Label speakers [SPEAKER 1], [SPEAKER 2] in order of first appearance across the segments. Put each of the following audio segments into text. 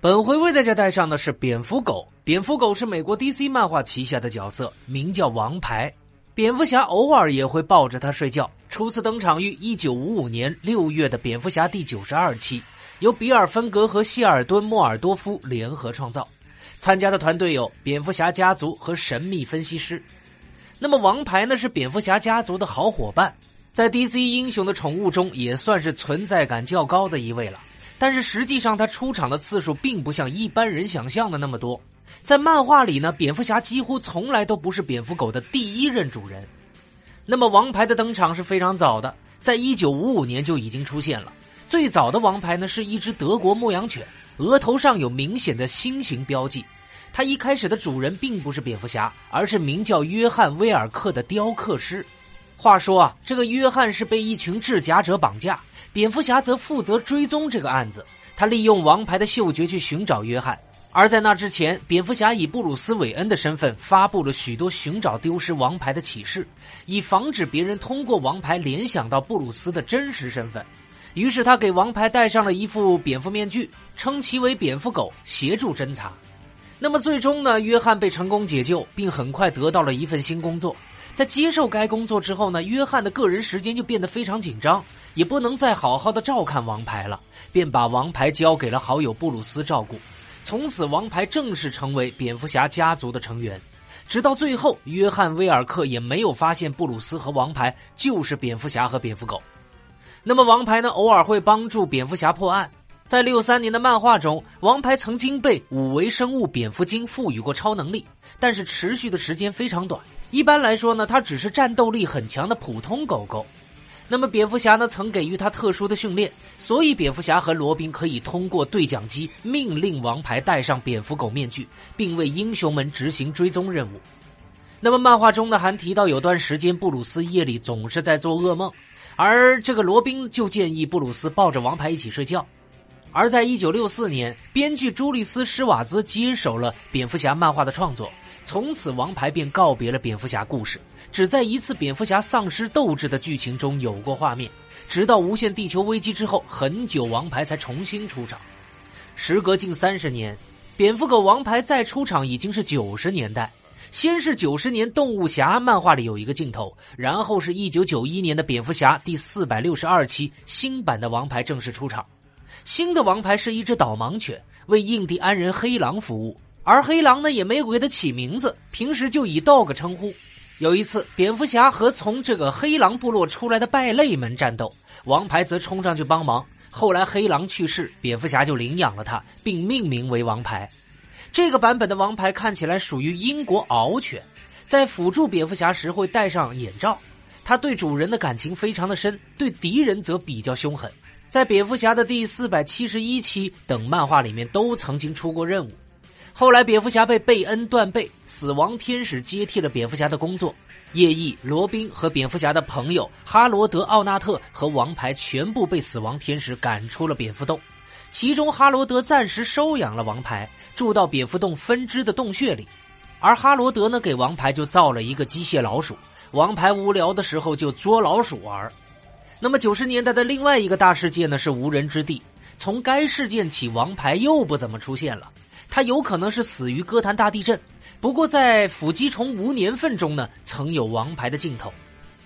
[SPEAKER 1] 本回为大家带上的是蝙蝠狗。蝙蝠狗是美国 DC 漫画旗下的角色，名叫王牌。蝙蝠侠偶尔也会抱着它睡觉。初次登场于1955年6月的蝙蝠侠第九十二期，由比尔·芬格和谢尔顿·莫尔多夫联合创造。参加的团队有蝙蝠侠家族和神秘分析师。那么王牌呢？是蝙蝠侠家族的好伙伴，在 DC 英雄的宠物中也算是存在感较高的一位了。但是实际上，他出场的次数并不像一般人想象的那么多。在漫画里呢，蝙蝠侠几乎从来都不是蝙蝠狗的第一任主人。那么，王牌的登场是非常早的，在一九五五年就已经出现了。最早的王牌呢，是一只德国牧羊犬，额头上有明显的心形标记。它一开始的主人并不是蝙蝠侠，而是名叫约翰·威尔克的雕刻师。话说啊，这个约翰是被一群制假者绑架，蝙蝠侠则负责追踪这个案子。他利用王牌的嗅觉去寻找约翰，而在那之前，蝙蝠侠以布鲁斯·韦恩的身份发布了许多寻找丢失王牌的启示，以防止别人通过王牌联想到布鲁斯的真实身份。于是他给王牌戴上了一副蝙蝠面具，称其为蝙蝠狗，协助侦查。那么最终呢？约翰被成功解救，并很快得到了一份新工作。在接受该工作之后呢，约翰的个人时间就变得非常紧张，也不能再好好的照看王牌了，便把王牌交给了好友布鲁斯照顾。从此，王牌正式成为蝙蝠侠家族的成员。直到最后，约翰·威尔克也没有发现布鲁斯和王牌就是蝙蝠侠和蝙蝠狗。那么，王牌呢？偶尔会帮助蝙蝠侠破案。在六三年的漫画中，王牌曾经被五维生物蝙蝠精赋予过超能力，但是持续的时间非常短。一般来说呢，它只是战斗力很强的普通狗狗。那么蝙蝠侠呢，曾给予它特殊的训练，所以蝙蝠侠和罗宾可以通过对讲机命令王牌戴上蝙蝠狗面具，并为英雄们执行追踪任务。那么漫画中呢，还提到有段时间布鲁斯夜里总是在做噩梦，而这个罗宾就建议布鲁斯抱着王牌一起睡觉。而在一九六四年，编剧朱利斯·施瓦兹接手了蝙蝠侠漫画的创作，从此王牌便告别了蝙蝠侠故事，只在一次蝙蝠侠丧失斗志的剧情中有过画面。直到无限地球危机之后，很久王牌才重新出场。时隔近三十年，蝙蝠狗王牌再出场已经是九十年代。先是九十年动物侠漫画里有一个镜头，然后是一九九一年的蝙蝠侠第四百六十二期新版的王牌正式出场。新的王牌是一只导盲犬，为印第安人黑狼服务。而黑狼呢，也没有给它起名字，平时就以 dog 称呼。有一次，蝙蝠侠和从这个黑狼部落出来的败类们战斗，王牌则冲上去帮忙。后来黑狼去世，蝙蝠侠就领养了它，并命名为王牌。这个版本的王牌看起来属于英国獒犬，在辅助蝙蝠侠时会戴上眼罩。它对主人的感情非常的深，对敌人则比较凶狠。在蝙蝠侠的第四百七十一期等漫画里面都曾经出过任务，后来蝙蝠侠被贝恩断背，死亡天使接替了蝙蝠侠的工作，夜翼、罗宾和蝙蝠侠的朋友哈罗德·奥纳特和王牌全部被死亡天使赶出了蝙蝠洞，其中哈罗德暂时收养了王牌，住到蝙蝠洞分支的洞穴里，而哈罗德呢给王牌就造了一个机械老鼠，王牌无聊的时候就捉老鼠玩。那么九十年代的另外一个大事件呢是无人之地。从该事件起，王牌又不怎么出现了。他有可能是死于哥谭大地震。不过在腐基虫无年份中呢，曾有王牌的镜头。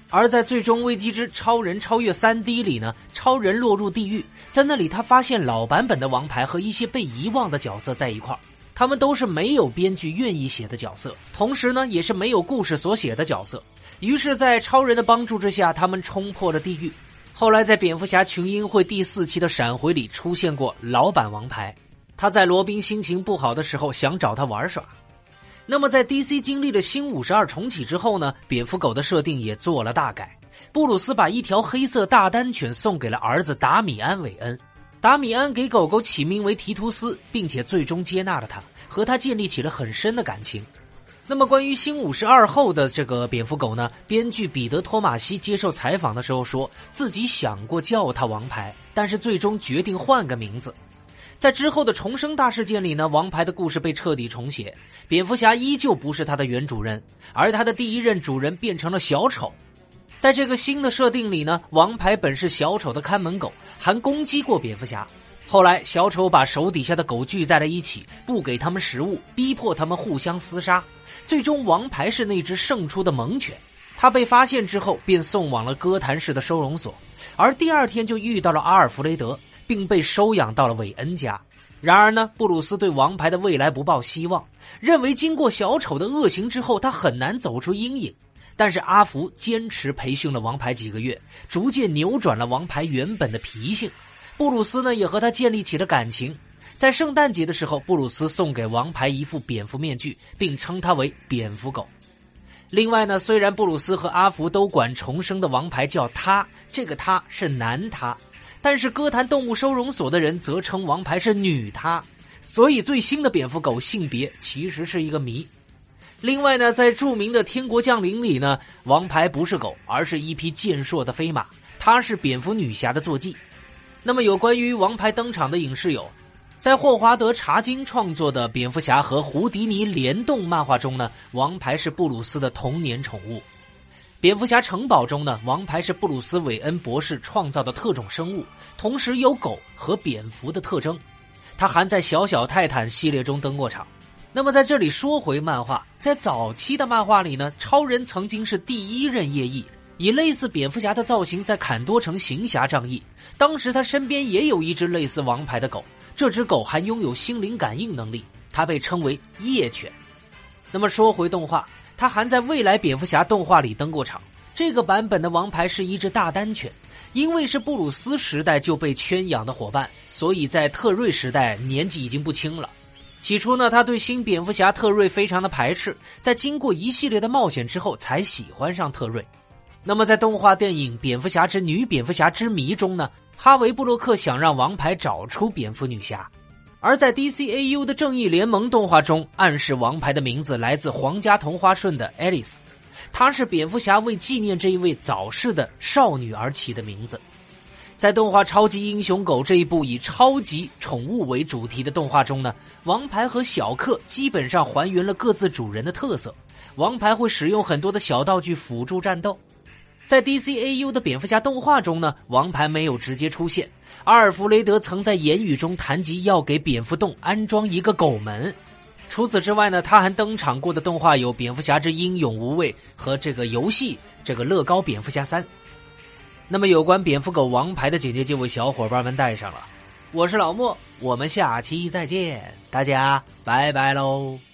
[SPEAKER 1] 而在最终危机之超人超越三 D 里呢，超人落入地狱，在那里他发现老版本的王牌和一些被遗忘的角色在一块儿。他们都是没有编剧愿意写的角色，同时呢，也是没有故事所写的角色。于是，在超人的帮助之下，他们冲破了地狱。后来，在蝙蝠侠群英会第四期的闪回里出现过老版王牌，他在罗宾心情不好的时候想找他玩耍。那么，在 DC 经历了新五十二重启之后呢，蝙蝠狗的设定也做了大改。布鲁斯把一条黑色大丹犬送给了儿子达米安·韦恩。达米安给狗狗起名为提图斯，并且最终接纳了它，和它建立起了很深的感情。那么，关于新五十二后的这个蝙蝠狗呢？编剧彼得·托马西接受采访的时候说自己想过叫它王牌，但是最终决定换个名字。在之后的重生大事件里呢，王牌的故事被彻底重写，蝙蝠侠依旧不是他的原主人，而他的第一任主人变成了小丑。在这个新的设定里呢，王牌本是小丑的看门狗，还攻击过蝙蝠侠。后来，小丑把手底下的狗聚在了一起，不给他们食物，逼迫他们互相厮杀。最终，王牌是那只胜出的猛犬。他被发现之后，便送往了哥谭市的收容所，而第二天就遇到了阿尔弗雷德，并被收养到了韦恩家。然而呢，布鲁斯对王牌的未来不抱希望，认为经过小丑的恶行之后，他很难走出阴影。但是阿福坚持培训了王牌几个月，逐渐扭转了王牌原本的脾性。布鲁斯呢，也和他建立起了感情。在圣诞节的时候，布鲁斯送给王牌一副蝙蝠面具，并称他为蝙蝠狗。另外呢，虽然布鲁斯和阿福都管重生的王牌叫他，这个他是男他，但是歌坛动物收容所的人则称王牌是女他，所以最新的蝙蝠狗性别其实是一个谜。另外呢，在著名的《天国降临》里呢，王牌不是狗，而是一匹健硕的飞马，它是蝙蝠女侠的坐骑。那么有关于王牌登场的影视有，在霍华德·查金创作的《蝙蝠侠和胡迪尼联动》漫画中呢，王牌是布鲁斯的童年宠物；《蝙蝠侠城堡》中呢，王牌是布鲁斯·韦恩博士创造的特种生物，同时有狗和蝙蝠的特征。它还在《小小泰坦》系列中登过场。那么在这里说回漫画，在早期的漫画里呢，超人曾经是第一任夜翼。以类似蝙蝠侠的造型在坎多城行侠仗义。当时他身边也有一只类似王牌的狗，这只狗还拥有心灵感应能力，它被称为夜犬。那么说回动画，它还在未来蝙蝠侠动画里登过场。这个版本的王牌是一只大丹犬，因为是布鲁斯时代就被圈养的伙伴，所以在特瑞时代年纪已经不轻了。起初呢，他对新蝙蝠侠特瑞非常的排斥，在经过一系列的冒险之后，才喜欢上特瑞。那么，在动画电影《蝙蝠侠之女蝙蝠侠之谜》中呢，哈维·布洛克想让王牌找出蝙蝠女侠；而在 DCAU 的《正义联盟》动画中，暗示王牌的名字来自皇家同花顺的爱丽丝，她是蝙蝠侠为纪念这一位早逝的少女而起的名字。在动画《超级英雄狗》这一部以超级宠物为主题的动画中呢，王牌和小克基本上还原了各自主人的特色。王牌会使用很多的小道具辅助战斗。在 DCAU 的蝙蝠侠动画中呢，王牌没有直接出现。阿尔弗雷德曾在言语中谈及要给蝙蝠洞安装一个狗门。除此之外呢，他还登场过的动画有《蝙蝠侠之英勇无畏》和这个游戏这个乐高蝙蝠侠三。那么有关蝙蝠狗王牌的警戒就为小伙伴们带上了。我是老莫，我们下期再见，大家拜拜喽。